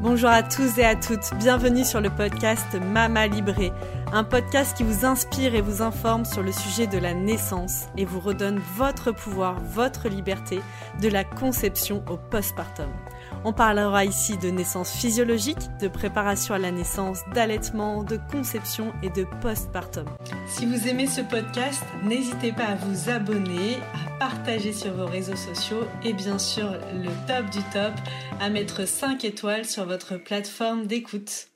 Bonjour à tous et à toutes, bienvenue sur le podcast Mama Libré, un podcast qui vous inspire et vous informe sur le sujet de la naissance et vous redonne votre pouvoir, votre liberté, de la conception au postpartum. On parlera ici de naissance physiologique, de préparation à la naissance, d'allaitement, de conception et de postpartum. Si vous aimez ce podcast, n'hésitez pas à vous abonner, à partager sur vos réseaux sociaux et bien sûr le top du top, à mettre 5 étoiles sur votre plateforme d'écoute.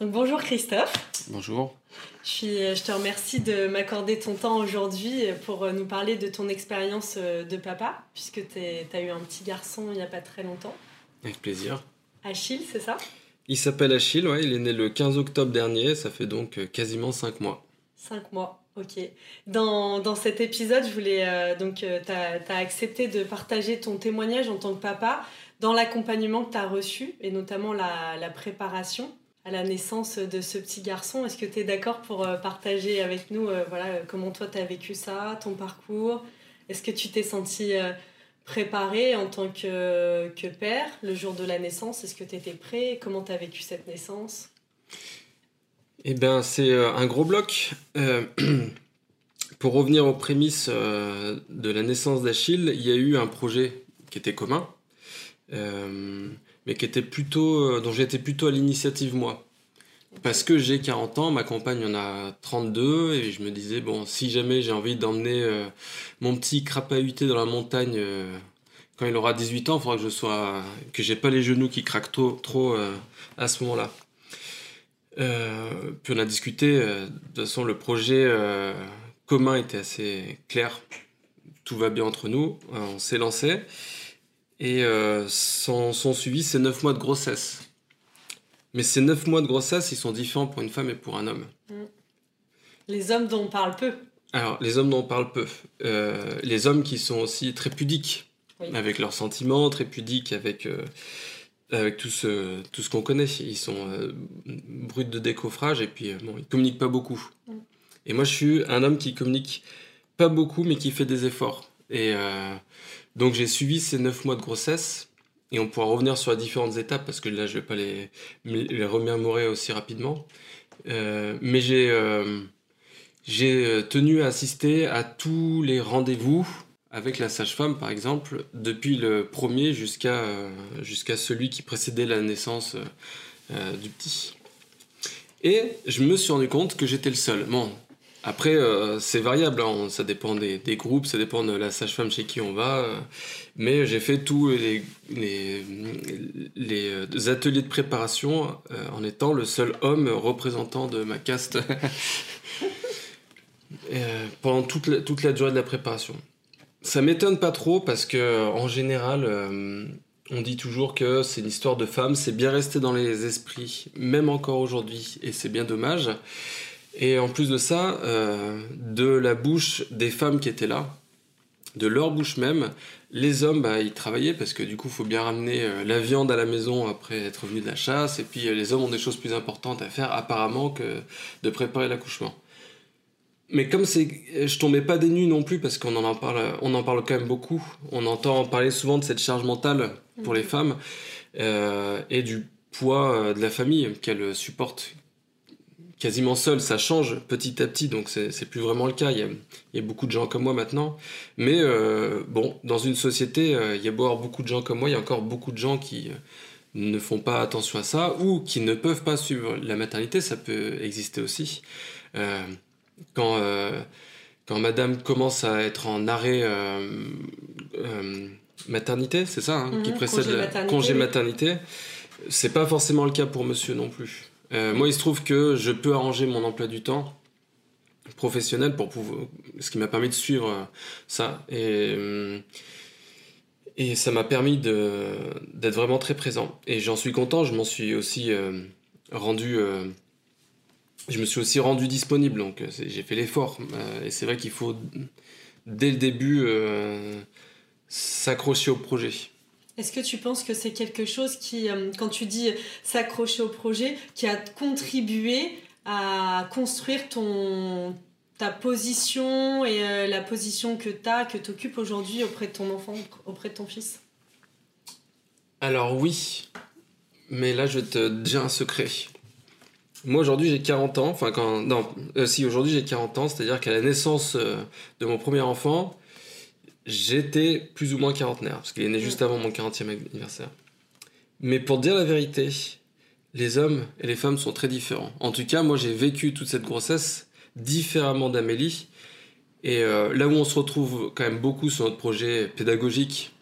Donc bonjour Christophe. Bonjour. Je, je te remercie de m'accorder ton temps aujourd'hui pour nous parler de ton expérience de papa, puisque tu as eu un petit garçon il n'y a pas très longtemps. Avec plaisir. Achille, c'est ça? Il s'appelle Achille, ouais, il est né le 15 octobre dernier, ça fait donc euh, quasiment 5 mois. 5 mois, ok. Dans, dans, cet épisode, je voulais euh, donc, euh, tu as, accepté de partager ton témoignage en tant que papa dans l'accompagnement que tu as reçu et notamment la, la, préparation à la naissance de ce petit garçon. Est-ce que tu es d'accord pour partager avec nous voilà, comment toi tu as vécu ça, ton parcours? Est-ce que tu t'es senti préparé en tant que, que père le jour de la naissance? Est-ce que tu étais prêt? Comment tu as vécu cette naissance? Eh bien, c'est euh, un gros bloc. Euh, pour revenir aux prémices euh, de la naissance d'Achille, il y a eu un projet qui était commun, mais qui était plutôt, dont j'étais plutôt à l'initiative moi. Parce que j'ai 40 ans, ma compagne en a 32, et je me disais, bon, si jamais j'ai envie d'emmener euh, mon petit crapahuté dans la montagne euh, quand il aura 18 ans, il faudra que je sois. que j'ai pas les genoux qui craquent trop, euh, à ce moment-là. puis on a discuté, de toute façon, le projet commun était assez clair. Tout va bien entre nous, on s'est lancé. Et sont, sont suivis ces 9 mois de grossesse. Mais ces 9 mois de grossesse, ils sont différents pour une femme et pour un homme. Mm. Les hommes dont on parle peu. Alors, les hommes dont on parle peu. Euh, les hommes qui sont aussi très pudiques avec leurs sentiments, très pudiques avec, euh, avec tout ce, tout ce qu'on connaît. Ils sont euh, bruts de décoffrage et puis bon, ils communiquent pas beaucoup. Mm. Et moi, je suis un homme qui communique pas beaucoup, mais qui fait des efforts. Et donc, j'ai suivi ces 9 mois de grossesse et on pourra revenir sur les différentes étapes parce que là, je ne vais pas les, remémorer aussi rapidement. Euh, mais j'ai euh, euh, tenu à assister à tous les rendez-vous avec la sage-femme, par exemple, depuis le premier jusqu'à celui qui précédait la naissance du petit. Et je me suis rendu compte que j'étais le seul. Après, euh, c'est variable, hein. ça dépend des, groupes, ça dépend de la sage-femme chez qui on va. Euh. mais j'ai fait tous les, euh, ateliers de préparation en étant le seul homme représentant de ma caste pendant toute la, toute la durée de la préparation. Ça m'étonne pas trop parce que en général, on dit toujours que c'est une histoire de femme, c'est bien resté dans les esprits, même encore aujourd'hui, et c'est bien dommage. Et en plus de ça, euh, de la bouche des femmes qui étaient là, de leur bouche même, les hommes, bah, ils travaillaient parce que du coup, il faut bien ramener euh, la viande à la maison après être venu de la chasse. Et puis, euh, les hommes ont des choses plus importantes à faire apparemment que de préparer l'accouchement. Mais comme c'est, je tombais pas des nues non plus parce qu'on en parle, on en parle quand même beaucoup. On entend parler souvent de cette charge mentale pour les femmes et du poids de la famille qu'elles supportent, quasiment seul, ça change petit à petit, donc c'est plus vraiment le cas. Il y, a, beaucoup de gens comme moi maintenant. Mais euh, bon, dans une société, euh, il y a beau avoir beaucoup de gens comme moi, il y a encore beaucoup de gens qui euh, ne font pas attention à ça ou qui ne peuvent pas suivre la maternité, ça peut exister aussi. quand, quand madame commence à être en arrêt maternité, c'est ça, hein, qui mhm, précède congé maternité, congé maternité, c'est pas forcément le cas pour monsieur non plus. Euh, moi, il se trouve que je peux arranger mon emploi du temps professionnel pour pouvoir, ce qui m'a permis de suivre euh, ça. Et, euh, et ça m'a permis d'être vraiment très présent. Et j'en suis content, je m'en suis aussi rendu. je me suis aussi rendu disponible, donc j'ai fait l'effort. et c'est vrai qu'il faut, dès le début, s'accrocher au projet. Est-ce que tu penses que c'est quelque chose qui, euh, quand tu dis s'accrocher au projet, qui a contribué à construire ton, ta position et euh, la position que tu as, que tu occupes aujourd'hui auprès de ton enfant, auprès de ton fils? Alors oui, mais là, je te dire un secret. Moi, aujourd'hui, j'ai 40 ans. Enfin, quand. Euh, aujourd'hui, j'ai 40 ans, c'est-à-dire qu'à la naissance de mon premier enfant, j'étais plus ou moins quarantenaire, parce qu'il est né juste avant mon 40e anniversaire. Mais pour dire la vérité, les hommes et les femmes sont très différents. En tout cas, moi, j'ai vécu toute cette grossesse différemment d'Amélie. Et euh, là où on se retrouve quand même beaucoup sur notre projet pédagogique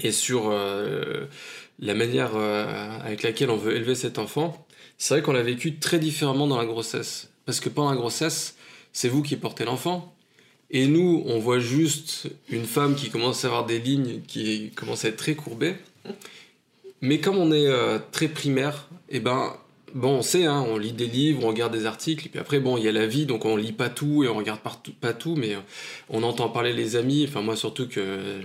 et sur la manière avec laquelle on veut élever cet enfant, c'est vrai qu'on l'a vécu très différemment dans la grossesse. Parce que pendant la grossesse, c'est vous qui portez l'enfant. Et nous, on voit juste une femme qui commence à avoir des lignes qui commencent à être très courbées. Mais comme on est euh, très primaire, et eh ben, bon, on sait, hein, on lit des livres, on regarde des articles, et puis après, bon, il y a la vie, donc on lit pas tout et on regarde pas tout, mais euh, on entend parler les amis, enfin moi surtout que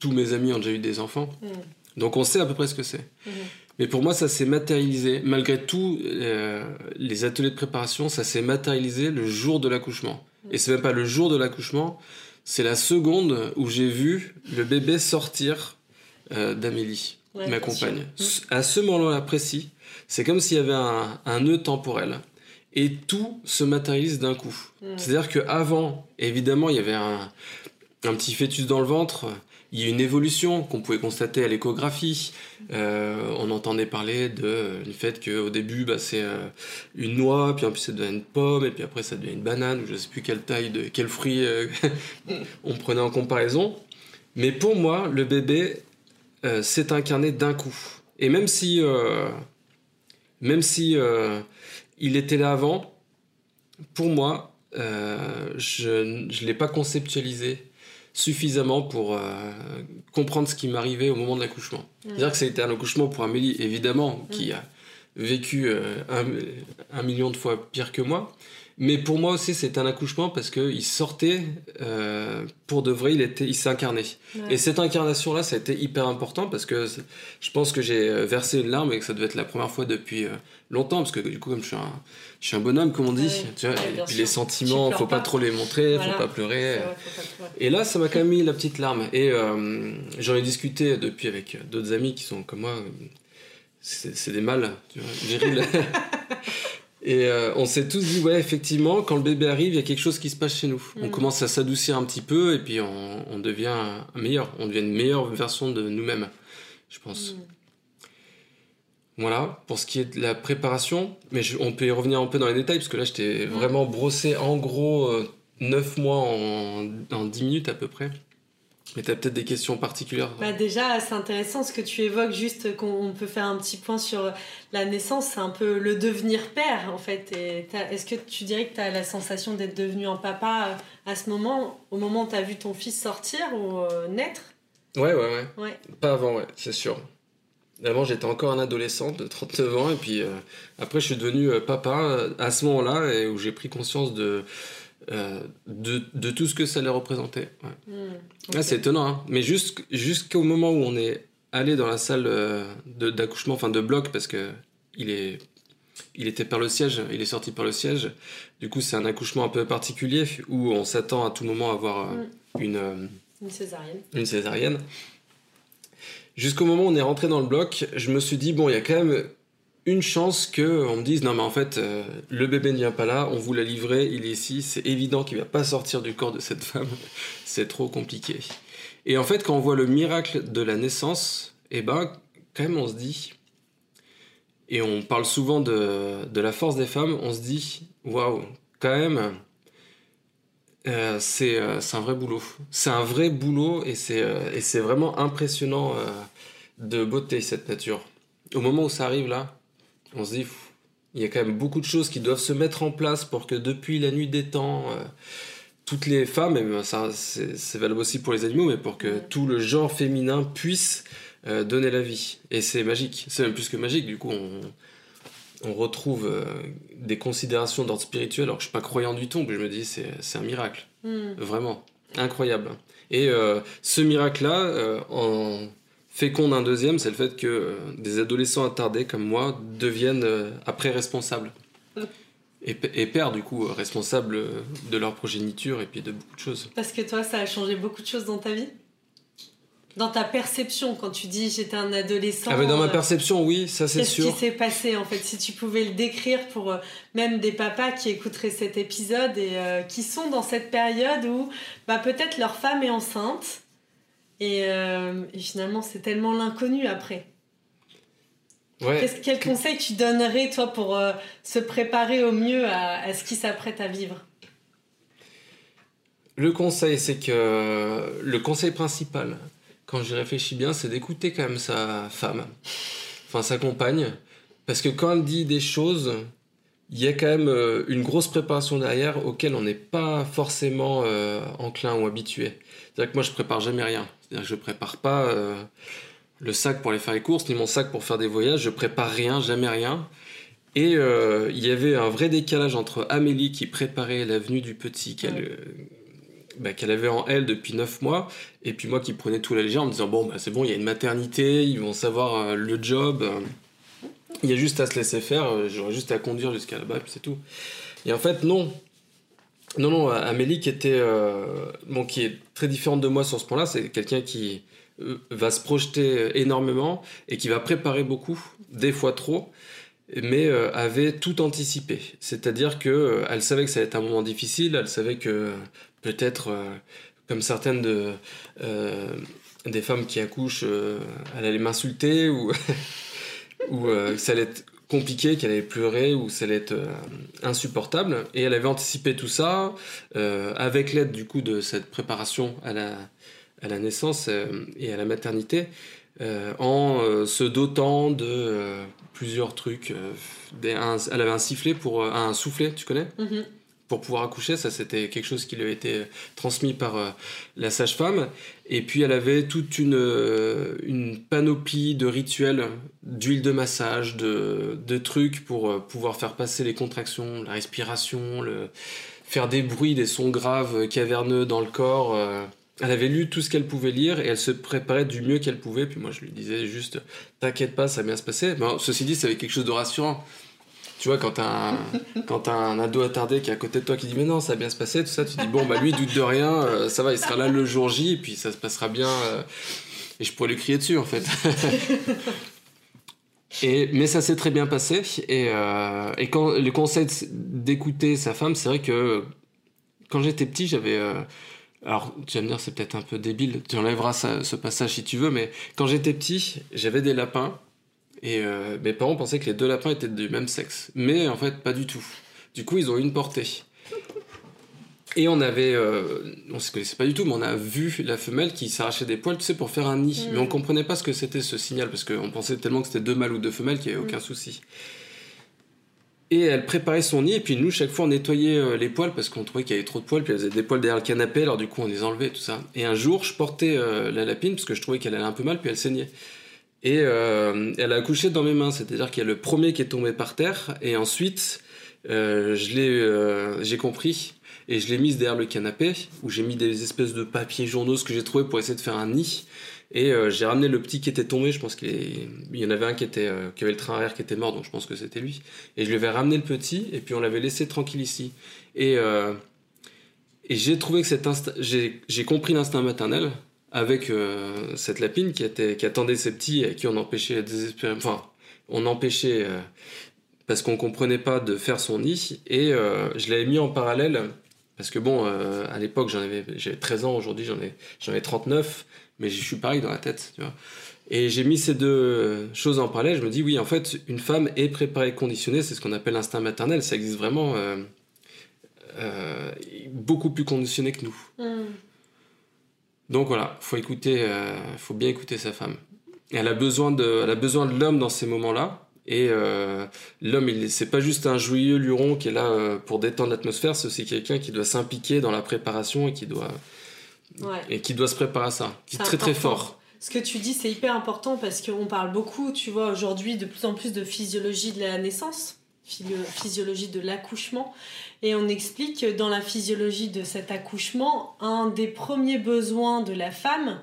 tous mes amis ont déjà eu des enfants. Mm. Donc on sait à peu près ce que c'est. Mm-hmm. Mais pour moi, ça s'est matérialisé. Malgré tout, euh, les ateliers de préparation, ça s'est matérialisé le jour de l'accouchement. Et c'est même pas le jour de l'accouchement, c'est la seconde où j'ai vu le bébé sortir euh, d'Amélie, ma compagne. Mm. À ce moment-là précis, c'est comme s'il y avait un, un, nœud temporel. Et tout se matérialise d'un coup. Mm. C'est-à-dire qu'avant, évidemment, il y avait un, un petit fœtus dans le ventre il y a une évolution qu'on pouvait constater à l'échographie. Euh, on entendait parler de, du fait qu'au début, bah, c'est euh, une noix, puis ensuite ça devient une pomme, et puis après ça devient une banane, ou je ne sais plus quelle taille, de quel fruit euh, on prenait en comparaison. Mais pour moi, le bébé s'est incarné d'un coup. Et même si, même si il était là avant, pour moi, je ne l'ai pas conceptualisé suffisamment pour euh, comprendre ce qui m'arrivait au moment de l'accouchement. C'est-à-dire que ça a été un accouchement pour Amélie, évidemment, qui a vécu euh, un, million de fois pire que moi. Mais pour moi aussi, c'est un accouchement parce qu'il sortait euh, pour de vrai, il, était, il s'est incarné. Et cette incarnation-là, ça a été hyper important parce que je pense que j'ai euh, versé une larme et que ça devait être la première fois depuis euh, longtemps. Parce que du coup, comme je suis un, je suis un bonhomme, comme on dit, tu vois, et puis les sentiments, faut pas, trop les montrer, faut pas pleurer. Et là, ça m'a quand même mis la petite larme. Et j'en ai discuté depuis avec d'autres amis qui sont comme moi. C'est des mâles, tu vois, virils. Et euh, on s'est tous dit, ouais, effectivement, quand le bébé arrive, il y a quelque chose qui se passe chez nous. On mm. commence à s'adoucir un petit peu et puis on, devient meilleur. On devient une meilleure version de nous-mêmes, je pense. Mm. Voilà, pour ce qui est de la préparation, mais on peut y revenir un peu dans les détails, parce que là, je t'ai mm. vraiment brossé en gros 9 euh, mois en, en 10 minutes à peu près. Mais tu as peut-être des questions particulières bah Déjà, c'est intéressant ce que tu évoques, juste qu'on peut faire un petit point sur la naissance, c'est un peu le devenir père en fait. Est-ce que tu dirais que tu as la sensation d'être devenu un papa euh, à ce moment, au moment où tu as vu ton fils sortir ou euh, naître? Ouais, ouais, ouais, ouais. Pas avant, ouais, c'est sûr. Avant, j'étais encore un adolescent de 39 ans, et puis euh, après, je suis devenu papa à ce moment-là, et où j'ai pris conscience de euh, de, de, tout ce que ça allait représenter. Hmm, ah, c'est étonnant, hein. mais jusqu'au moment où on est allé dans la salle euh, d'accouchement, enfin de bloc, parce que il, est, il était par le siège, il est sorti par le siège. Du coup, c'est un accouchement un peu particulier où on s'attend à tout moment à avoir euh, hmm. une, une césarienne. Une césarienne. Jusqu'au moment où on est rentré dans le bloc, je me suis dit, bon, il y a quand même une chance que on me dise non mais en fait euh, le bébé ne vient pas là, on vous l'a livré, il est ici, c'est évident qu'il va pas sortir du corps de cette femme, c'est trop compliqué. Et en fait quand on voit le miracle de la naissance, eh ben quand même on se dit et on parle souvent de, de la force des femmes, on se dit waouh quand même euh, euh, c'est un vrai boulot. C'est un vrai boulot et c'est vraiment impressionnant de beauté cette nature. Au moment où ça arrive là, on se dit, il y a quand même beaucoup de choses qui doivent se mettre en place pour que depuis la nuit des temps, euh, toutes les femmes, et ça c'est valable aussi pour les animaux, mais pour que tout le genre féminin puisse euh, donner la vie. Et c'est magique, c'est même plus que magique, du coup on, on retrouve euh, des considérations d'ordre spirituel, alors que je suis pas croyant du tout, mais je me dis c'est un miracle, hmm. vraiment, incroyable. Et ce miracle-là, en féconde un deuxième, c'est le fait que euh, des adolescents attardés comme moi deviennent euh, après responsables. Et, et pères, du coup, euh, responsables de leur progéniture et puis de beaucoup de choses. Parce que toi, ça a changé beaucoup de choses dans ta vie? Dans ta perception quand tu dis j'étais un adolescent. Ah mais dans ma perception, oui, ça c'est sûr. Qu'est-ce qui s'est passé en fait? Si tu pouvais le décrire pour même des papas qui écouteraient cet épisode et qui sont dans cette période où bah, peut-être leur femme est enceinte et, et finalement c'est tellement l'inconnu après. quel conseil tu donnerais, toi, pour se préparer au mieux à, à ce qui s'apprête à vivre? Le conseil, c'est que le conseil principal, quand j'y réfléchis bien, c'est d'écouter quand même sa femme, enfin sa compagne, parce que quand elle dit des choses, il y a quand même euh, une grosse préparation derrière auquel on n'est pas forcément euh, enclin ou habitué. C'est-à-dire que moi, je prépare jamais rien. C'est-à-dire que je prépare pas euh, le sac pour aller faire les courses, ni mon sac pour faire des voyages. Je prépare rien, jamais rien. Et il y avait un vrai décalage entre Amélie qui préparait la venue du petit, qu'elle bah, qu'elle avait en elle depuis 9 mois, et puis moi qui prenais tout la légère en me disant bon bah c'est bon, il y a une maternité, ils vont savoir le job, il y a juste à se laisser faire, euh, j'aurais juste à conduire jusqu'à là-bas, puis c'est tout. Et en fait non, non non, Amélie qui était bon qui est très différente de moi sur ce point-là, c'est quelqu'un qui va se projeter énormément et qui va préparer beaucoup, des fois trop mais avait tout anticipé. C'est-à-dire que elle savait que ça allait être un moment difficile, elle savait que peut-être euh, comme certaines de, euh, des femmes qui accouchent, euh, elle allait m'insulter ou, ou ça allait être compliqué, qu'elle allait pleurer ou ça allait être insupportable. Et elle avait anticipé tout ça avec l'aide du coup de cette préparation à la, naissance et à la maternité. en se dotant de plusieurs trucs. elle avait un sifflet pour un soufflet, tu connais? Mm-hmm pour pouvoir accoucher. Ça, c'était quelque chose qui lui a été transmis par euh, la sage-femme. Et puis, elle avait toute une, euh, panoplie de rituels, d'huile de massage, de, trucs pour euh, pouvoir faire passer les contractions, la respiration, faire des bruits, des sons graves, caverneux dans le corps. Elle avait lu tout ce qu'elle pouvait lire et elle se préparait du mieux qu'elle pouvait. Puis moi, je lui disais juste, t'inquiète pas, ça va bien se passer. ceci dit, ça avait quelque chose de rassurant tu vois, quand t'as un, quand as un ado attardé qui est à côté de toi qui dit mais non, ça va bien se passer, tout ça, tu dis bon, bah lui, doute de rien, euh, ça va, il sera là le jour J, et puis ça se passera bien, euh, et je pourrais lui crier dessus en fait. et, mais ça s'est très bien passé, et, euh, et quand le conseil d'écouter sa femme, c'est vrai que quand j'étais petit, j'avais. alors, tu vas me dire, c'est peut-être un peu débile, tu enlèveras ce passage si tu veux, mais quand j'étais petit, j'avais des lapins et euh, mes parents pensaient que les deux lapins étaient du même sexe. Mais en fait, pas du tout. Du coup, ils ont une portée. Et on avait, euh, on se connaissait pas du tout, mais on a vu la femelle qui s'arrachait des poils, tu sais, pour faire un nid. Mm. Mais on comprenait pas ce que c'était ce signal, parce qu'on pensait tellement que c'était deux mâles ou deux femelles qu'il n'y avait aucun mm. souci. Et elle préparait son nid, et puis nous, chaque fois, on nettoyait euh, les poils, parce qu'on trouvait qu'il y avait trop de poils, puis elle faisait des poils derrière le canapé, alors du coup, on les enlevait, tout ça. Et un jour, je portais la lapine, parce que je trouvais qu'elle allait un peu mal, puis elle saignait. Et euh, elle a accouché dans mes mains, c'est-à-dire qu'il y a le premier qui est tombé par terre, et ensuite euh, je l'ai, euh, j'ai compris, et je l'ai mise derrière le canapé, où j'ai mis des espèces de papiers journaux, ce que j'ai trouvé pour essayer de faire un nid. Et j'ai ramené le petit qui était tombé, je pense qu'il y en avait un qui, avait le train arrière qui était mort, donc je pense que c'était lui. Et je lui avais ramené le petit, et puis on l'avait laissé tranquille ici. Et, et j'ai trouvé que cet instinct, j'ai compris l'instinct maternel, avec euh, cette lapine qui, attendait ses petits et qui on empêchait enfin on empêchait euh, parce qu'on comprenait pas de faire son nid. Et euh, je l'avais mis en parallèle parce que bon à l'époque j'avais 13 ans aujourd'hui j'en ai j'en ai 39 mais je suis pareil dans la tête tu vois. Et j'ai mis ces deux choses en parallèle. Je me dis oui en fait une femme est préparée conditionnée c'est ce qu'on appelle l'instinct maternel. Ça existe vraiment beaucoup plus conditionné que nous. Mmh. Donc voilà, faut écouter, euh, faut bien écouter sa femme. elle a besoin de, elle a besoin de l'homme dans ces moments-là. Et euh, l'homme, il c'est pas juste un joyeux luron qui est là euh, pour détendre l'atmosphère, c'est aussi quelqu'un qui doit s'impliquer dans la préparation et qui doit et qui doit se préparer à ça, qui est, très très fort. Ce que tu dis, c'est hyper important parce qu'on parle beaucoup, tu vois, aujourd'hui de plus en plus de physiologie de la naissance, physiologie de l'accouchement. Et on explique que dans la physiologie de cet accouchement, un des premiers besoins de la femme,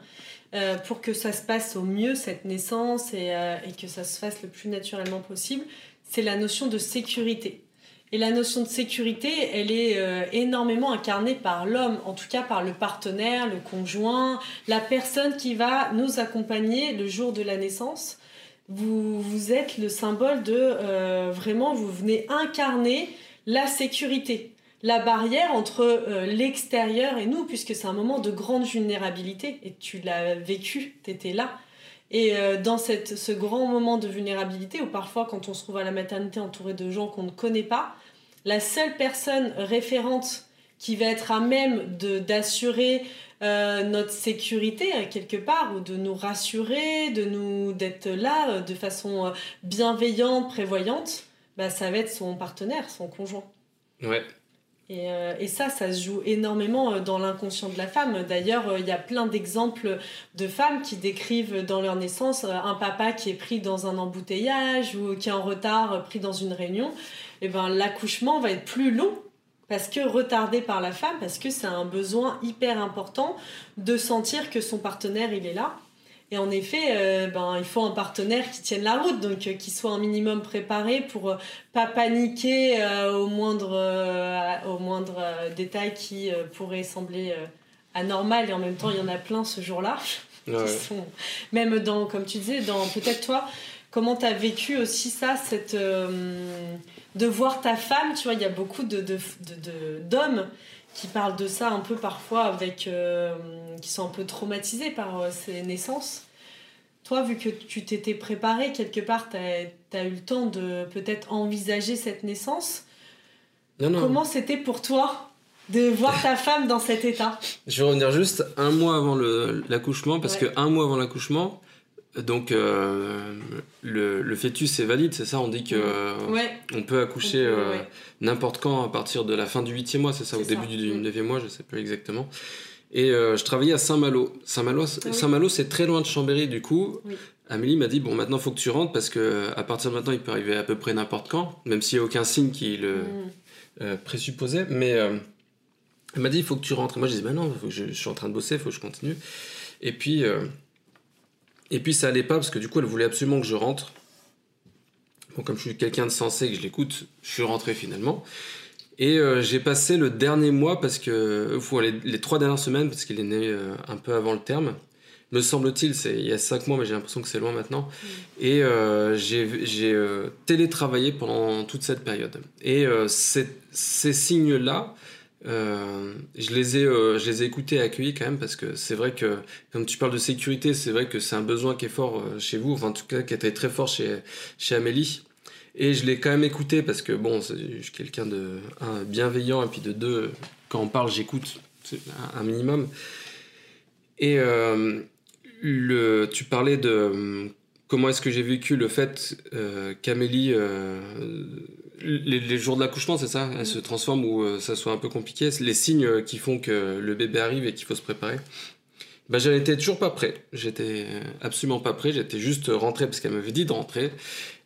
euh, pour que ça se passe au mieux, cette naissance, et, euh, et, que ça se fasse le plus naturellement possible, c'est la notion de sécurité. Et la notion de sécurité, elle est euh, énormément incarnée par l'homme, en tout cas par le partenaire, le conjoint, la personne qui va nous accompagner le jour de la naissance. Vous, êtes le symbole de euh, vraiment, vous venez incarner la sécurité, la barrière entre euh, l'extérieur et nous, puisque c'est un moment de grande vulnérabilité, et tu l'as vécu, tu étais là. Et dans cette, ce grand moment de vulnérabilité, où parfois quand on se trouve à la maternité entouré de gens qu'on ne connaît pas, la seule personne référente qui va être à même d'assurer euh, notre sécurité euh, quelque part ou de nous rassurer, de nous d'être là euh, de façon bienveillante, prévoyante, bah, ça va être son partenaire, son conjoint. Ouais. Et, et, ça, ça se joue énormément dans l'inconscient de la femme. D'ailleurs, il y a plein d'exemples de femmes qui décrivent dans leur naissance un papa qui est pris dans un embouteillage ou qui est en retard pris dans une réunion. Eh ben, l'accouchement va être plus long parce que retardé par la femme, parce que c'est un besoin hyper important de sentir que son partenaire, il est là. Et en effet, euh, ben, il faut un partenaire qui tienne la route, donc euh, qui soit un minimum préparé pour euh, pas paniquer au moindre, au moindre détail qui pourrait sembler anormal. Et en même temps, il y en a plein ce jour-là. Même dans, comme tu disais, dans peut-être toi, comment tu as vécu aussi ça, cette de voir ta femme, tu vois, il y a beaucoup de, d'hommes qui parlent de ça un peu parfois avec euh, qui sont un peu traumatisés par euh, ces naissances. Toi, vu que tu t'étais préparé quelque part, tu as, eu le temps de peut-être envisager cette naissance. Comment c'était pour toi de voir ta femme dans cet état? Je vais revenir juste un mois avant l'accouchement, parce que un mois avant l'accouchement, donc euh, le, fœtus est valide, c'est ça On dit que on peut accoucher euh, n'importe quand à partir de la fin du huitième mois, c'est ça Au début du mm. neuvième mois, je sais plus exactement. Et euh, je travaillais à Saint-Malo. Saint-Malo, ah Saint-Malo, c'est très loin de Chambéry, du coup. Amélie m'a dit bon maintenant faut que tu rentres parce que à partir de maintenant il peut arriver à peu près n'importe quand, même s'il n'y a aucun signe qui le mm. présupposait. Mais elle m'a dit il faut que tu rentres. Et moi je dis bah non, je, je, suis en train de bosser, il faut que je continue. Et puis et puis ça allait pas parce que du coup elle voulait absolument que je rentre. Bon, comme je suis quelqu'un de sensé que je l'écoute, je suis rentré finalement. Et euh, j'ai passé le dernier mois parce que, enfin, les, trois dernières semaines parce qu'il est né euh, un peu avant le terme. Me semble-t-il, c'est il y a cinq mois, mais j'ai l'impression que c'est loin maintenant. Mm. Et euh, j'ai télétravaillé pendant toute cette période. Et ces signes-là, euh, je, les ai, euh, je les ai écoutés et accueillis quand même parce que c'est vrai que, comme tu parles de sécurité, c'est vrai que c'est un besoin qui est fort euh, chez vous, enfin en tout cas qui était très fort chez, chez Amélie. Et je l'ai quand même écouté parce que bon, je suis quelqu'un de un, bienveillant et puis de deux, quand on parle, j'écoute un, minimum. Et tu parlais de comment est-ce que j'ai vécu le fait qu'Amélie les, jours de l'accouchement, c'est ça? Elle se transforme ou euh, ça soit un peu compliqué. Les signes euh, qui font que le bébé arrive et qu'il faut se préparer. Bah, j'en étais toujours pas prêt. J'étais absolument pas prêt. J'étais juste rentré parce qu'elle m'avait dit de rentrer.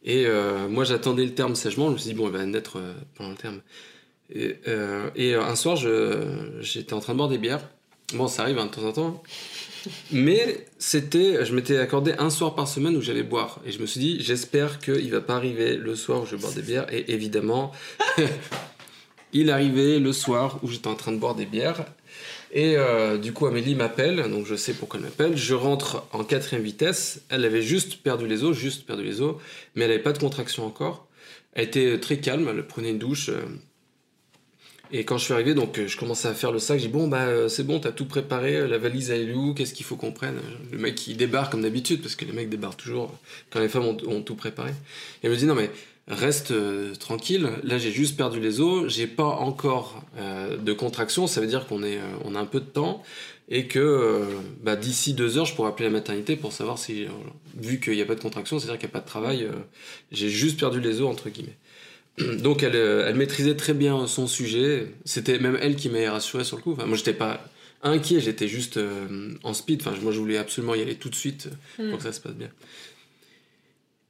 Et euh, moi, j'attendais le terme sagement. Je me suis dit, bon, elle va naître pendant le terme. Et, et un soir, j'étais en train de boire des bières. Bon, ça arrive hein, de temps en temps. Mais c'était, je m'étais accordé un soir par semaine où j'allais boire. Et je me suis dit, j'espère qu'il va pas arriver le soir où je vais boire des bières. Et évidemment, il arrivait le soir où j'étais en train de boire des bières. Et euh, du coup, Amélie m'appelle, donc je sais pourquoi elle m'appelle. Je rentre en quatrième vitesse. Elle avait juste perdu les os, juste perdu les os, mais elle n'avait pas de contraction encore. Elle était très calme, elle prenait une douche. Euh, et quand je suis arrivé, donc euh, je commençais à faire le sac, j'ai dit bon bah euh, c'est bon, t'as tout préparé, euh, la valise elle est où, qu'est-ce qu'il faut qu'on prenne? Le mec il débarque comme d'habitude, parce que les mecs débarquent toujours quand les femmes ont, tout préparé. Et il me dit non mais reste tranquille, là j'ai juste perdu les os, j'ai pas encore de contraction, ça veut dire qu'on est on a un peu de temps. Et que bah, d'ici deux heures je pourrais appeler la maternité pour savoir si vu qu'il n'y a pas de contraction, c'est-à-dire qu'il n'y a pas de travail, j'ai juste perdu les os entre guillemets. Donc euh, elle, maîtrisait très bien son sujet. C'était même elle qui m'a rassuré sur le coup. Enfin, moi, j'étais pas inquiet, j'étais juste euh, en speed. Enfin, moi, je voulais absolument y aller tout de suite pour mm. que ça se passe bien.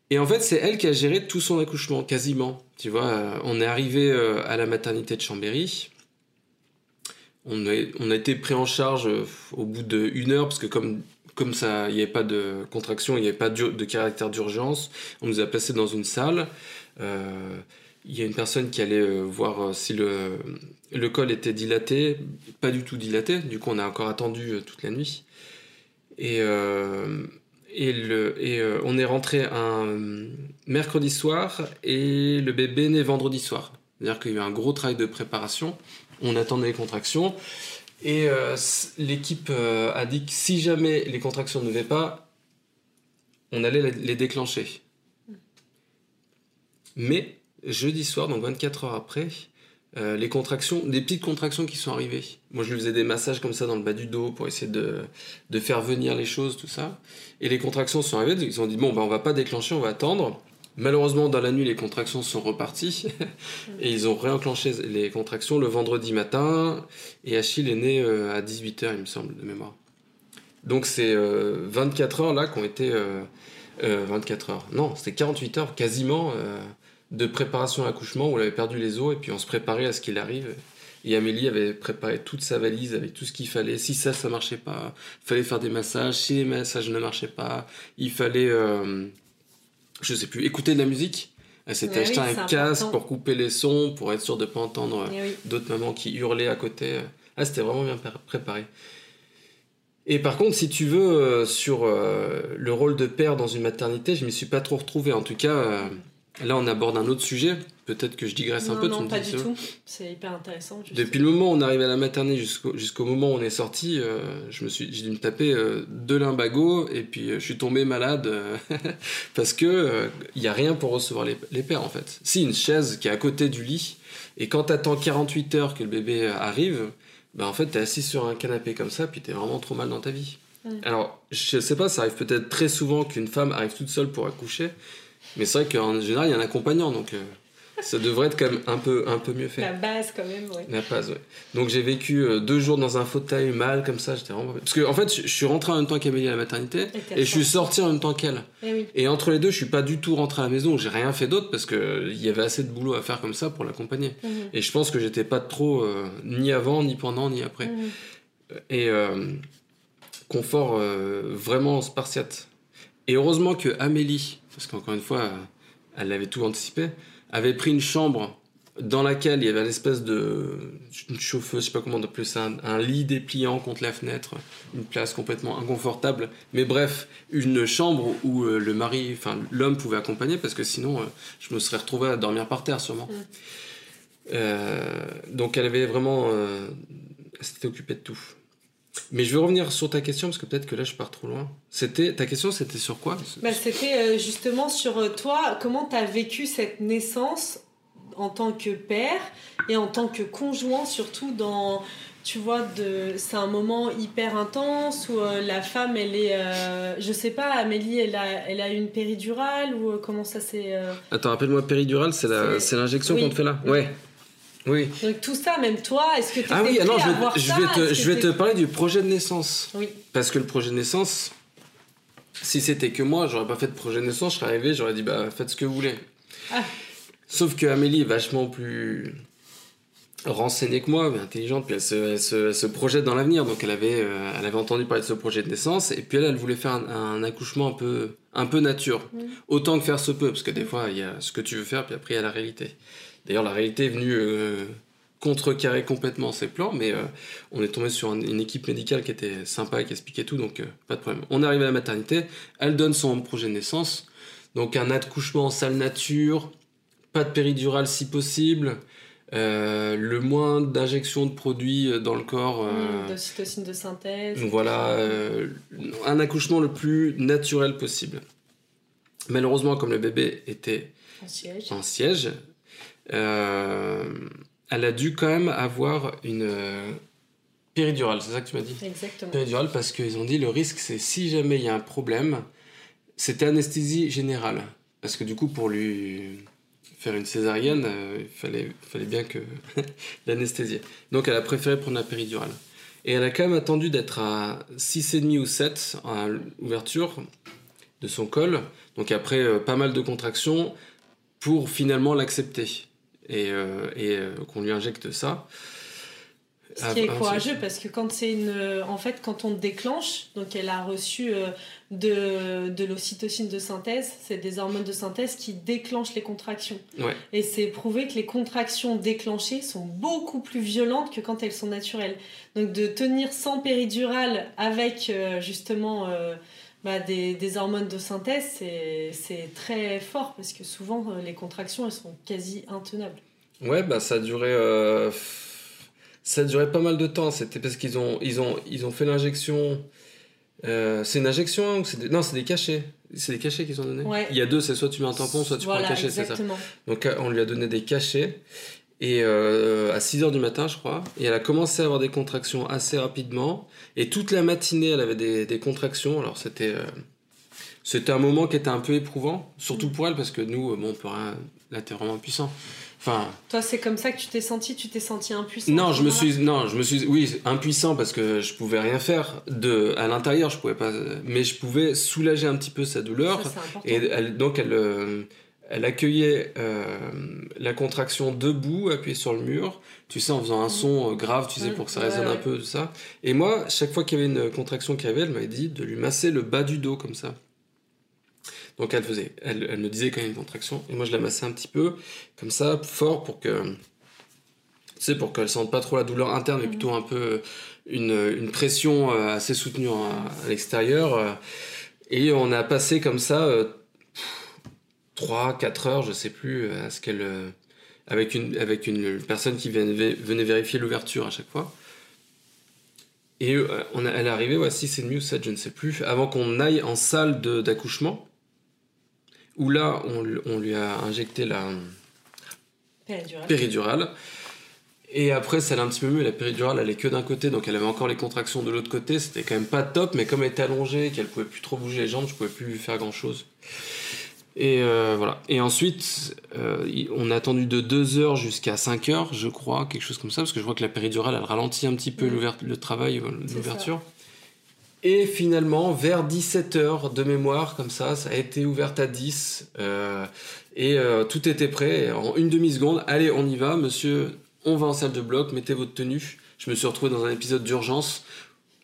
Et en fait, c'est elle qui a géré tout son accouchement, quasiment. Tu vois, euh, on est arrivé à la maternité de Chambéry. On a, on a été pris en charge au bout d'une heure, parce que comme, comme ça, il n'y avait pas de contraction, il n'y avait pas de, de caractère d'urgence, on nous a placés dans une salle. Il y a une personne qui allait voir si le, le col était dilaté, pas du tout dilaté, du coup on a encore attendu toute la nuit. Et, et, le, et on est rentré un mercredi soir et le bébé naît vendredi soir. C'est-à-dire qu'il y a eu un gros travail de préparation, on attendait les contractions. Et l'équipe a dit que si jamais les contractions ne venaient pas, on allait les déclencher. Mais jeudi soir, donc 24 heures après, euh, les contractions, des petites contractions qui sont arrivées. Moi, je lui faisais des massages comme ça dans le bas du dos pour essayer de, de faire venir les choses, tout ça. Et les contractions sont arrivées, ils ont dit bon, ben, on va pas déclencher, on va attendre. Malheureusement, dans la nuit, les contractions sont reparties et ils ont réenclenché les contractions le vendredi matin. Et Achille est né euh, à 18h, il me semble, de mémoire. Donc, c'est 24 euh, heures là qui ont été 24 euh, heures. Non, c'était 48 heures quasiment euh, de préparation à l'accouchement où on avait perdu les os et puis on se préparait à ce qu'il arrive. Et Amélie avait préparé toute sa valise avec tout ce qu'il fallait. Si ça, ça marchait pas, il fallait faire des massages. Si les massages ne marchaient pas, il fallait, euh, je sais plus, écouter de la musique. Elle s'était acheté un casque pour couper les sons, pour être sûr de ne pas entendre d'autres mamans qui hurlaient à côté. Ah, c'était vraiment bien préparé. Et par contre, si tu veux, euh, sur euh, le rôle de père dans une maternité, je m'y suis pas trop retrouvé. En tout cas, euh, là, on aborde un autre sujet. Peut-être que je digresse un peu. Non, pas du tout. C'est hyper intéressant. Depuis le moment où on arrive à la maternité jusqu'au moment où on est sorti, je me suis, j'ai dû me taper deux limbagos et puis je suis tombé malade parce que il y a rien pour recevoir les, les, pères en fait. Si une chaise qui est à côté du lit et quand t'attends 48 heures que le bébé arrive, bah en fait, t'es assis sur un canapé comme ça, puis t'es vraiment trop mal dans ta vie. Alors, je sais pas, ça arrive peut-être très souvent qu'une femme arrive toute seule pour accoucher, mais c'est vrai qu'en général, il y a un accompagnant, donc euh, ça devrait être quand même un peu, un peu mieux fait. La base, quand même, ouais. La base, ouais. Donc j'ai vécu euh, deux jours dans un fauteuil mal, comme ça, j'étais vraiment. Parce que, en fait, je, suis rentré en même temps qu'Amélie à la maternité, et, je suis sorti en même temps qu'elle. Et, eh et, entre les deux, je suis pas du tout rentré à la maison, j'ai rien fait d'autre, parce qu'il y avait assez de boulot à faire comme ça pour l'accompagner. Mhm. Et je pense que j'étais pas trop, euh, ni avant, ni pendant, ni après. Mhm. Et confort vraiment spartiate. Et heureusement que Amélie, parce qu'encore une fois, elle avait tout anticipé, avait pris une chambre dans laquelle il y avait une espèce de une chauffeuse, je sais pas comment on appelle ça, un, lit dépliant contre la fenêtre, une place complètement inconfortable. Mais bref, une chambre où euh, le mari, enfin l'homme pouvait accompagner parce que sinon euh, je me serais retrouvé à dormir par terre sûrement. Euh, donc elle avait vraiment, elle s'était occupée de tout. Mais je veux revenir sur ta question parce que peut-être que là je pars trop loin. C'était ta question, c'était sur quoi? Bah, C'était euh, justement sur euh, toi, comment tu as vécu cette naissance en tant que père et en tant que conjoint surtout dans tu vois de c'est un moment hyper intense où euh, la femme elle est je sais pas Amélie elle a elle a une péridurale ou comment ça s'est Attends, rappelle-moi péridurale, c'est la c'est l'injection qu'on te fait là? Ouais. Oui. Donc tout ça, même toi, est-ce que tu Ah oui, non, je vais, je vais te, je vais te parler du projet de naissance. Oui. Parce que le projet de naissance, si c'était que moi, j'aurais pas fait de projet de naissance, je serais arrivé, j'aurais dit bah faites ce que vous voulez. Ah. Sauf que Amélie est vachement plus renseignée que moi, mais intelligente, puis elle se, elle se, projette dans l'avenir. Donc elle avait, euh, elle avait entendu parler de ce projet de naissance, et puis elle, elle voulait faire un, accouchement un peu, un peu nature. Mm. Autant que faire se peut, parce que des fois, il y a ce que tu veux faire, puis après, il y a la réalité. D'ailleurs, la réalité est venue euh, contrecarrer complètement ces plans, mais euh, on est tombé sur une équipe médicale qui était sympa et qui expliquait tout, donc euh, pas de problème. On arrive à la maternité, elle donne son projet de naissance, donc un accouchement en salle nature, pas de péridurale si possible, le moins d'injections de produits dans le corps. Mmh, d'ocytocine de synthèse. Voilà, un accouchement le plus naturel possible. Malheureusement, comme le bébé était en siège euh, elle a dû quand même avoir une euh, péridurale, c'est ça que tu m'as dit? Exactement. Péridurale parce qu'ils ont dit le risque c'est si jamais il y a un problème, c'était anesthésie générale. Parce que du coup pour lui faire une césarienne, euh, il fallait, fallait bien que l'anesthésie. Donc elle a préféré prendre la péridurale. Et elle a quand même attendu d'être à 6,5 ou 7 à l'ouverture de son col. Donc après pas mal de contractions pour finalement l'accepter et, euh, et euh, qu'on lui injecte ça. Ce qui est courageux parce que quand c'est une, en fait, quand on déclenche, donc elle a reçu de, de l'ocytocine de synthèse, c'est des hormones de synthèse qui déclenchent les contractions. Et c'est prouvé que les contractions déclenchées sont beaucoup plus violentes que quand elles sont naturelles. Donc de tenir sans péridurale avec justement bah, des, des, hormones de synthèse, c'est très fort parce que souvent euh, les contractions elles sont quasi intenables. Ouais, bah ça a duré, euh, ça a duré pas mal de temps. C'était parce qu'ils ont, ils ont, ils ont fait l'injection. Euh, c'est une injection ou c'est non, c'est des cachets. C'est des cachets qu'ils ont donné. Il y a deux, c'est soit tu mets un tampon, soit tu prends un cachet, c'est ça. Donc on lui a donné des cachets et euh, à 6 heures du matin, je crois. Et elle a commencé à avoir des contractions assez rapidement. Et toute la matinée, elle avait des, des contractions. Alors c'était euh, c'était un moment qui était un peu éprouvant, surtout pour elle, parce que nous, bon, on peut rien. Là, t'es vraiment puissant. Enfin. Toi, c'est comme ça que tu t'es senti. Tu t'es senti impuissant. Non, je me suis, non, je me suis, oui, impuissant parce que je pouvais rien faire de à l'intérieur. Je pouvais pas, mais je pouvais soulager un petit peu sa douleur. Ça, et elle, donc elle. Euh, elle accueillait euh, la contraction debout, appuyée sur le mur, tu sais, en faisant un mmh. son euh, grave, tu sais, pour que ça résonne un peu, tout ça. Et moi, chaque fois qu'il y avait une contraction qui avait, elle m'avait dit de lui masser le bas du dos, comme ça. Donc elle faisait, elle, me disait quand il y a une contraction, et moi je la massais un petit peu, comme ça, fort, pour que, tu sais, pour qu'elle sente pas trop la douleur interne, mais mmh. plutôt un peu une, pression euh, assez soutenue à, à l'extérieur. Et on a passé comme ça 3, 4 heures, je sais plus, à ce qu'elle. Euh, avec une, avec une personne qui venait, venait vérifier l'ouverture à chaque fois. Et euh, on elle est arrivée, ouais, 6 et demi ou 7, je ne sais plus, avant qu'on aille en salle d'accouchement, où là, on, on, lui a injecté la péridurale. Et après, ça allait un petit peu mieux. La péridurale, elle est que d'un côté, donc elle avait encore les contractions de l'autre côté. C'était quand même pas top, mais comme elle était allongée, qu'elle pouvait plus trop bouger les jambes, je pouvais plus faire grand chose. Et euh, voilà. Et ensuite, euh, on a attendu de 2 heures jusqu'à 5 heures, je crois, quelque chose comme ça, parce que je vois que la péridurale, elle ralentit un petit peu le travail, euh, l'ouverture. Et finalement, vers 17 heures de mémoire, comme ça, ça a été ouverte à 10. et tout était prêt. En une demi-seconde, allez, on y va, monsieur, on va en salle de bloc, mettez votre tenue. Je me suis retrouvé dans un épisode d'urgence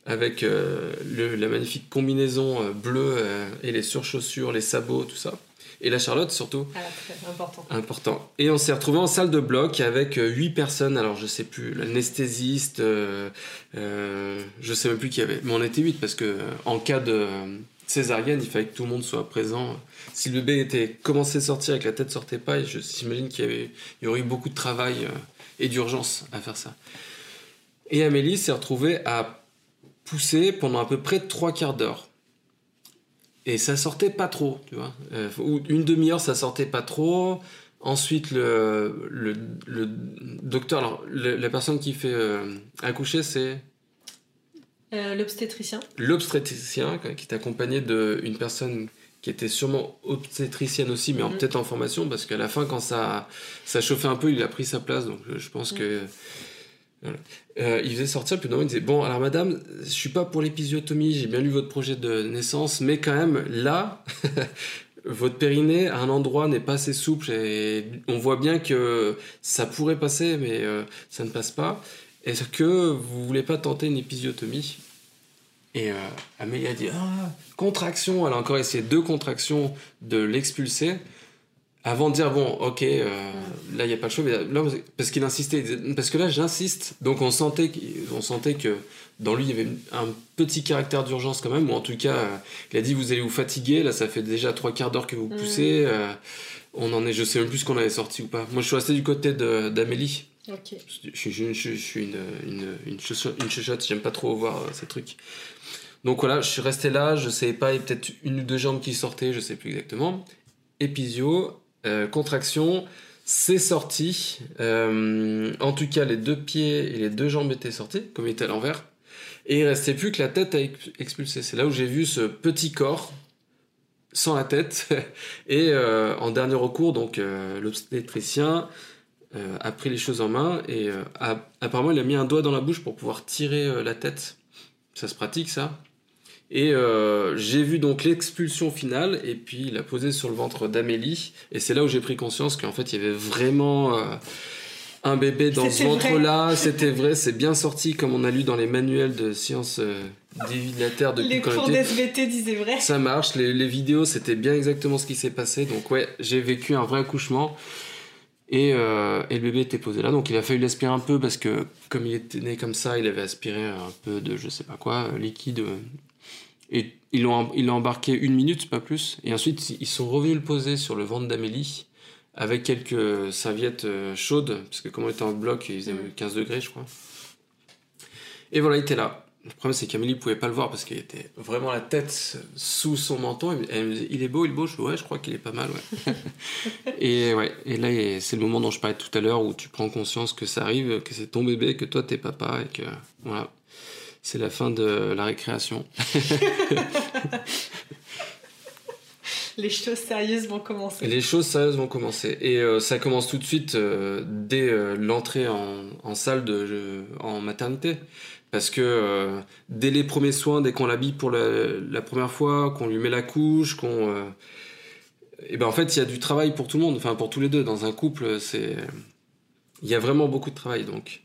avec la magnifique combinaison bleue et les surchaussures, les sabots, tout ça et la Charlotte surtout. Ah, important. Important. Et on s'est retrouvé en salle de bloc avec euh, huit personnes. Alors je sais plus, l'anesthésiste, euh, euh, je sais même plus qui y avait, mais on était huit parce que euh, en cas de césarienne, il fallait que tout le monde soit présent. Si le bébé était commencé à sortir et que la tête sortait pas, j'imagine qu'il y avait, il y aurait eu beaucoup de travail et d'urgence à faire ça. Et Amélie s'est retrouvée à pousser pendant à peu près trois quarts d'heure. Et ça sortait pas trop, tu vois. Euh, une demi-heure, ça sortait pas trop. Ensuite, le, le, le docteur, alors la personne qui fait euh, accoucher, c'est? Euh, L'obstétricien. L'obstétricien, qui est accompagné d'une personne qui était sûrement obstétricienne aussi, mais mm-hmm. peut-être en formation, parce qu'à la fin, quand ça, ça chauffait un peu, il a pris sa place. Donc je pense mm. que euh, il faisait sortir, puis non, il disait Bon, alors madame, je suis pas pour l'épisiotomie, j'ai bien lu votre projet de naissance, mais quand même, là, votre périnée à un endroit n'est pas assez souple et on voit bien que ça pourrait passer, mais euh, ça ne passe pas. Est-ce que vous voulez pas tenter une épisiotomie? Et euh, Amélie a dit Ah, contraction. Elle a encore essayé deux contractions de l'expulser avant de dire bon ok euh, là il y a pas le choix mais là, parce qu'il insistait parce que là j'insiste. Donc on sentait on sentait que dans lui il y avait un petit caractère d'urgence quand même ou en tout cas euh, il a dit vous allez vous fatiguer. Là ça fait déjà trois quarts d'heure que vous mm. poussez euh, on en est je sais même plus qu'on avait sorti ou pas. Moi je suis resté du côté d'Amélie. Okay. je, je, je, suis une une une, une chuchote j'aime pas trop voir ces trucs. Donc voilà je suis resté là je savais pas il y avait peut-être une ou deux jambes qui sortaient je sais plus exactement. Épisio euh, contraction, c'est sorti. Euh, en tout cas, les deux pieds et les deux jambes étaient sortis, comme il était à l'envers. Et il restait plus que la tête à expulser. C'est là où j'ai vu ce petit corps sans la tête. Et euh, en dernier recours, donc l'obstétricien a pris les choses en main et apparemment il a mis un doigt dans la bouche pour pouvoir tirer la tête. Ça se pratique ça? Et euh, j'ai vu donc l'expulsion finale et puis il a posé sur le ventre d'Amélie. Et c'est là où j'ai pris conscience qu'en fait il y avait vraiment euh, un bébé dans ce ventre-là, c'était vrai, c'est bien sorti comme on a lu dans les manuels de sciences euh, des vies de la Terre depuis Les cours d'SVT disaient vrai. Ça marche, les, vidéos, c'était bien exactement ce qui s'est passé. Donc ouais, j'ai vécu un vrai accouchement. Et, euh, et, le bébé était posé là, donc il a fallu l'aspirer un peu parce que comme il était né comme ça, il avait aspiré un peu de je sais pas quoi, liquide. Et ils l'ont embarqué une minute, pas plus. Et ensuite, ils sont revenus le poser sur le ventre d'Amélie avec quelques serviettes euh, chaudes, parce que comme on était en bloc, il faisait 15 mm. degrés, je crois. Et voilà, il était là. Le problème, c'est qu'Amélie pouvait pas le voir parce qu'il était vraiment la tête sous son menton. Elle me disait, il est beau, il est beau. Je dis, ouais, je crois qu'il est pas mal, ouais. et ouais, et là, c'est le moment dont je parlais tout à l'heure où tu prends conscience que ça arrive, que c'est ton bébé, que toi, t'es papa et que, voilà, c'est la fin de la récréation. les choses sérieuses vont commencer. Les choses sérieuses vont commencer. Et euh, ça commence tout de suite euh, dès euh, l'entrée en, salle de, en maternité. Parce que dès les premiers soins, dès qu'on l'habille pour la, première fois, qu'on lui met la couche, qu'on. et ben en fait, il y a du travail pour tout le monde, enfin pour tous les deux. Dans un couple, c'est. Il y a vraiment beaucoup de travail. Donc,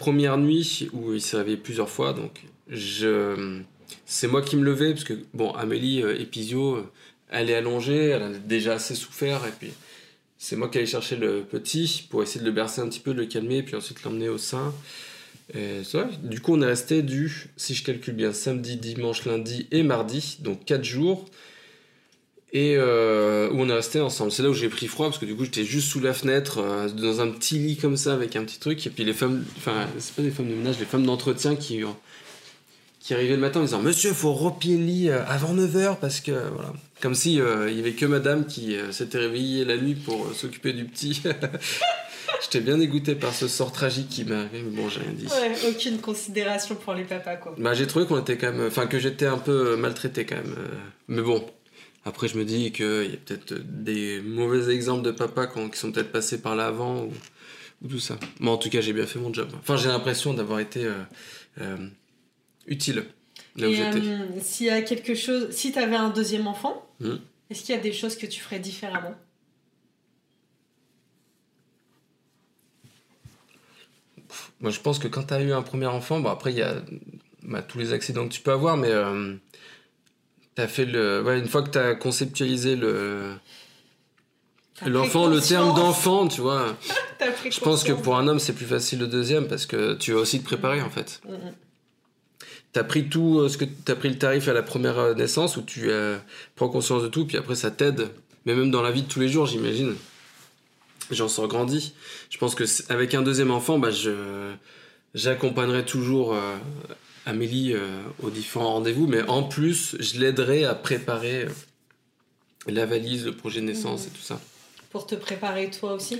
première nuit où il s'est réveillé plusieurs fois, donc je. C'est moi qui me levais, parce que, bon, Amélie, épisio, elle est allongée, elle a déjà assez souffert, et puis c'est moi qui allais chercher le petit pour essayer de le bercer un petit peu, de le calmer, puis ensuite l'emmener au sein. Et ça, du coup, on est resté du, si je calcule bien, samedi, dimanche, lundi et mardi, donc 4 jours, et euh, où on est resté ensemble. C'est là où j'ai pris froid, parce que du coup, j'étais juste sous la fenêtre, euh, dans un petit lit comme ça, avec un petit truc, et puis les femmes, enfin, c'est pas des femmes de ménage, les femmes d'entretien qui qui arrivait le matin en disant Monsieur, faut repier le lit euh, avant 9h parce que voilà. Comme si euh, il y avait que madame qui euh, s'était réveillée la nuit pour s'occuper du petit. J'étais bien dégoûté par ce sort tragique qui m'est arrivé, mais bon, j'ai rien dit. Ouais, aucune considération pour les papas, quoi. Bah, j'ai trouvé qu'on était quand même. Enfin, que j'étais un peu maltraité quand même. Mais bon, après, je me dis qu'il y a peut-être des mauvais exemples de papas qui sont peut-être passés par là avant ou, ou, tout ça. Mais en tout cas, j'ai bien fait mon job. Enfin, j'ai l'impression d'avoir été utile là où j'étais. Euh, s'il y a quelque chose, si tu avais un deuxième enfant, hmm. est-ce qu'il y a des choses que tu ferais différemment? Moi, je pense que quand tu as eu un premier enfant, bon, après, il y a bah, tous les accidents que tu peux avoir, mais euh, as fait le. Ouais, une fois que tu as conceptualisé le. L'enfant, le terme d'enfant, tu vois. je pense que pour un homme, c'est plus facile le deuxième parce que tu vas aussi te préparer en fait. Mm, mm. T'as pris tout euh, ce que t'as pris le tarif à la première euh, naissance où tu euh, prends conscience de tout, puis après ça t'aide, mais même dans la vie de tous les jours, j'imagine. J'en sors grandi. Je pense que avec un deuxième enfant, bah, je j'accompagnerai toujours Amélie aux différents rendez-vous, mais en plus, je l'aiderai à préparer la valise, le projet de naissance et tout ça. Pour te préparer toi aussi?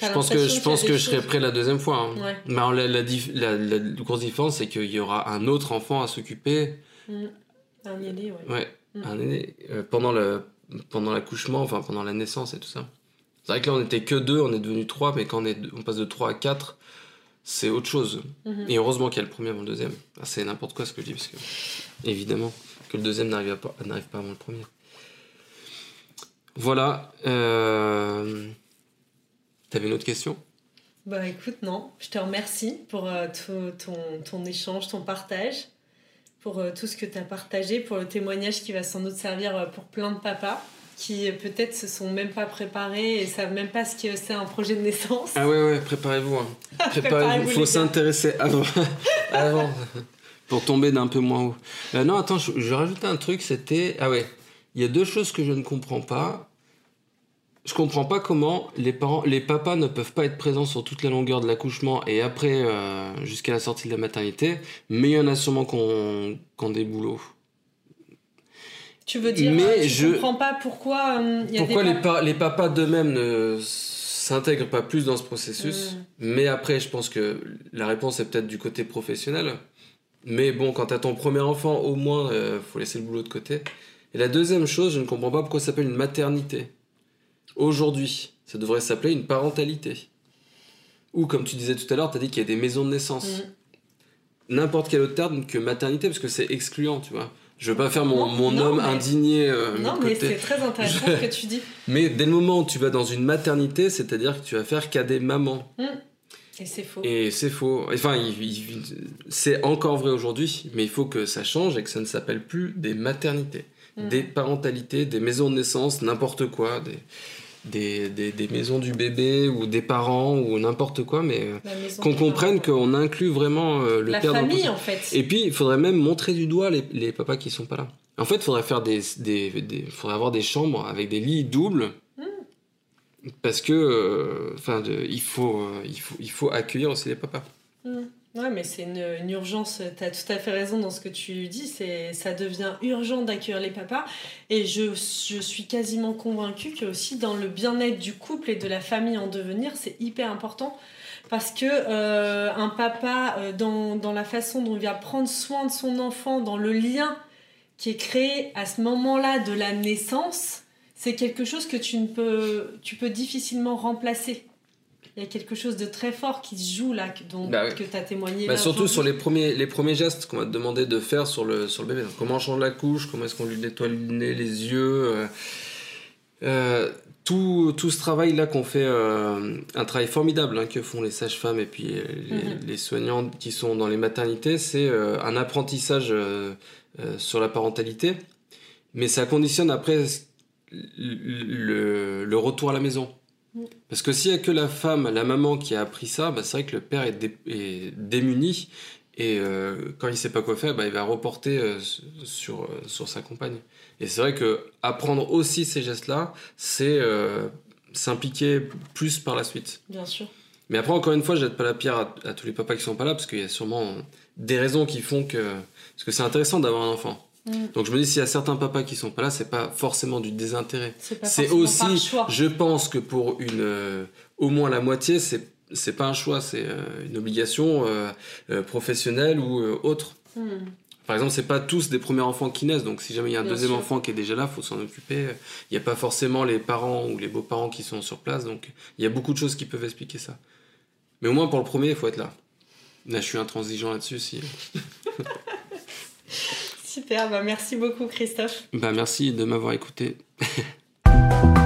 Je pense que je pense que je serai prêt la deuxième fois. Hein. Mais la, la, grosse différence, c'est qu'il y aura un autre enfant à s'occuper. Mm. Un aîné, ouais. Ouais, mm. un aîné. Euh, pendant le pendant l'accouchement, enfin pendant la naissance et tout ça. C'est vrai que là, on était que deux, on est devenu trois, mais quand on, est, on passe de trois à quatre, c'est autre chose. Mm-hmm. Et heureusement qu'il y a le premier avant le deuxième. c'est n'importe quoi ce que je dis, parce que évidemment que le deuxième n'arrive pas, pas avant le premier. Voilà. Euh... T'avais une autre question? Bah écoute, non. Je te remercie pour euh, ton, ton, échange, ton partage, pour euh, tout ce que tu as partagé, pour le témoignage qui va sans doute servir pour plein de papas qui peut-être se sont même pas préparés et savent même pas ce que c'est un projet de naissance. Ah ouais, ouais, préparez-vous. Hein. Préparez-vous, il faut s'intéresser avant. avant. pour tomber d'un peu moins haut. non, attends, je, je rajouter un truc, c'était... Ah ouais, il y a deux choses que je ne comprends pas je comprends pas comment les parents, les papas ne peuvent pas être présents sur toute la longueur de l'accouchement et après euh, jusqu'à la sortie de la maternité, mais il y en a sûrement qui ont, des boulots. Tu veux dire, mais je comprends pas pourquoi euh, pourquoi les, les papas d'eux-mêmes ne s'intègrent pas plus dans ce processus. Mm. Mais après, je pense que la réponse est peut-être du côté professionnel. Mais bon, quand tu as ton premier enfant, au moins, euh, faut laisser le boulot de côté. Et la deuxième chose, je ne comprends pas pourquoi ça s'appelle une maternité. Aujourd'hui, ça devrait s'appeler une parentalité. Ou comme tu disais tout à l'heure, tu as dit qu'il y a des maisons de naissance. Mm. N'importe quel autre terme que maternité, parce que c'est excluant, tu vois. Je veux pas faire mon, Non, mon non, homme mais- indigné. euh, Non, mais c'est très intéressant ce que tu dis. Mais dès le moment où tu vas dans une maternité, c'est-à-dire que tu vas faire qu'à des mamans. Et c'est faux. Et c'est faux. Enfin, c'est encore vrai aujourd'hui, mais il faut que ça change et que ça ne s'appelle plus des maternités, Mm. des parentalités, des maisons de naissance, n'importe quoi, des, des, des- des maisons du bébé ou des parents ou n'importe quoi, mais euh, qu'on comprenne qu'on inclut vraiment euh, le La père dans le famille, processus. en fait. Et puis, il faudrait même montrer du doigt les, les papas qui sont pas là. En fait, il faudrait faire des, des, des- faudrait avoir des chambres avec des lits doubles. Parce que, euh, enfin, il faut, euh, il faut, il faut accueillir aussi les papas. Mais c'est une, urgence. Tu as tout à fait raison dans ce que tu dis. C'est, ça devient urgent d'accueillir les papas. Et je, suis quasiment convaincue que aussi dans le bien-être du couple et de la famille en devenir, c'est hyper important. Parce que euh, un papa, euh, dans, la façon dont il va prendre soin de son enfant, dans le lien qui est créé à ce moment-là de la naissance, c'est quelque chose que tu, ne tu peux difficilement remplacer. Il y a quelque chose de très fort qui se joue là, que, dont, Bah que tu as témoigné. Bah, là surtout sur les premiers, les premiers gestes qu'on va te demander de faire sur le, sur le bébé. Donc, comment on change la couche, comment est-ce qu'on lui nettoie le nez, les yeux. euh, euh, tout, tout ce travail-là qu'on fait, euh, un travail formidable hein, que font les sages-femmes et puis les, les soignants qui sont dans les maternités, c'est un apprentissage sur la parentalité. Mais ça conditionne après le, le retour à la maison. Parce que s'il n'y a que la femme, la maman qui a appris ça, bah, c'est vrai que le père est, dé- est démuni et euh, quand il sait pas quoi faire, bah, il va reporter euh, sur, euh, sur sa compagne. Et c'est vrai que apprendre aussi ces gestes-là, c'est s'impliquer plus par la suite. Bien sûr. Mais après, encore une fois, je jette pas la pierre à, à tous les papas qui sont pas là, parce qu'il y a sûrement des raisons qui font que... Parce que c'est intéressant d'avoir un enfant. Mm. Donc je me dis, s'il y a certains papas qui sont pas là, c'est pas forcément du désintérêt. C'est aussi, je pense que pour une, euh, au moins la moitié, c'est c'est pas un choix, c'est euh, une obligation euh, professionnelle ou autre. Mm. Par exemple, c'est pas tous des premiers enfants qui naissent, donc si jamais il y a un Bien deuxième sûr. enfant qui est déjà là, faut s'en occuper. Il n'y a pas forcément les parents ou les beaux-parents qui sont sur place, donc il y a beaucoup de choses qui peuvent expliquer ça. Mais au moins pour le premier, il faut être là. Là, je suis intransigeant là-dessus. Si... Super, bah, merci beaucoup Christophe. Bah merci de m'avoir écouté.